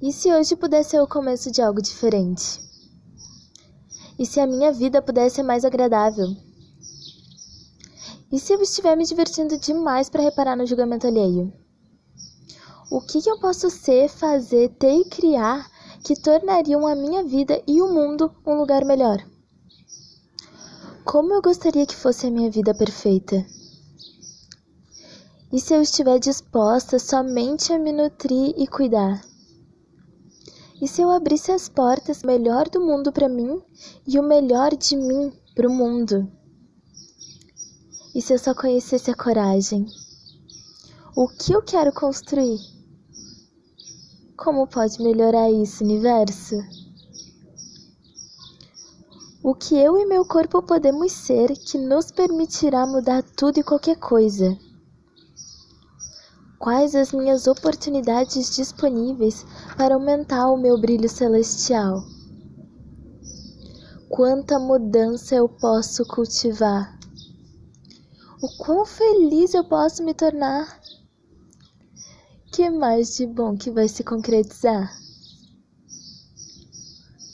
E se hoje pudesse ser o começo de algo diferente? E se a minha vida pudesse ser mais agradável? E se eu estiver me divertindo demais para reparar no julgamento alheio? O que, que eu posso ser, fazer, ter e criar que tornariam a minha vida e o mundo um lugar melhor? Como eu gostaria que fosse a minha vida perfeita? E se eu estiver disposta somente a me nutrir e cuidar? E se eu abrisse as portas melhor do mundo para mim e o melhor de mim para o mundo? E se eu só conhecesse a coragem? O que eu quero construir? Como pode melhorar isso, universo? O que eu e meu corpo podemos ser que nos permitirá mudar tudo e qualquer coisa? Quais as minhas oportunidades disponíveis para aumentar o meu brilho celestial? Quanta mudança eu posso cultivar? O quão feliz eu posso me tornar? Que mais de bom que vai se concretizar?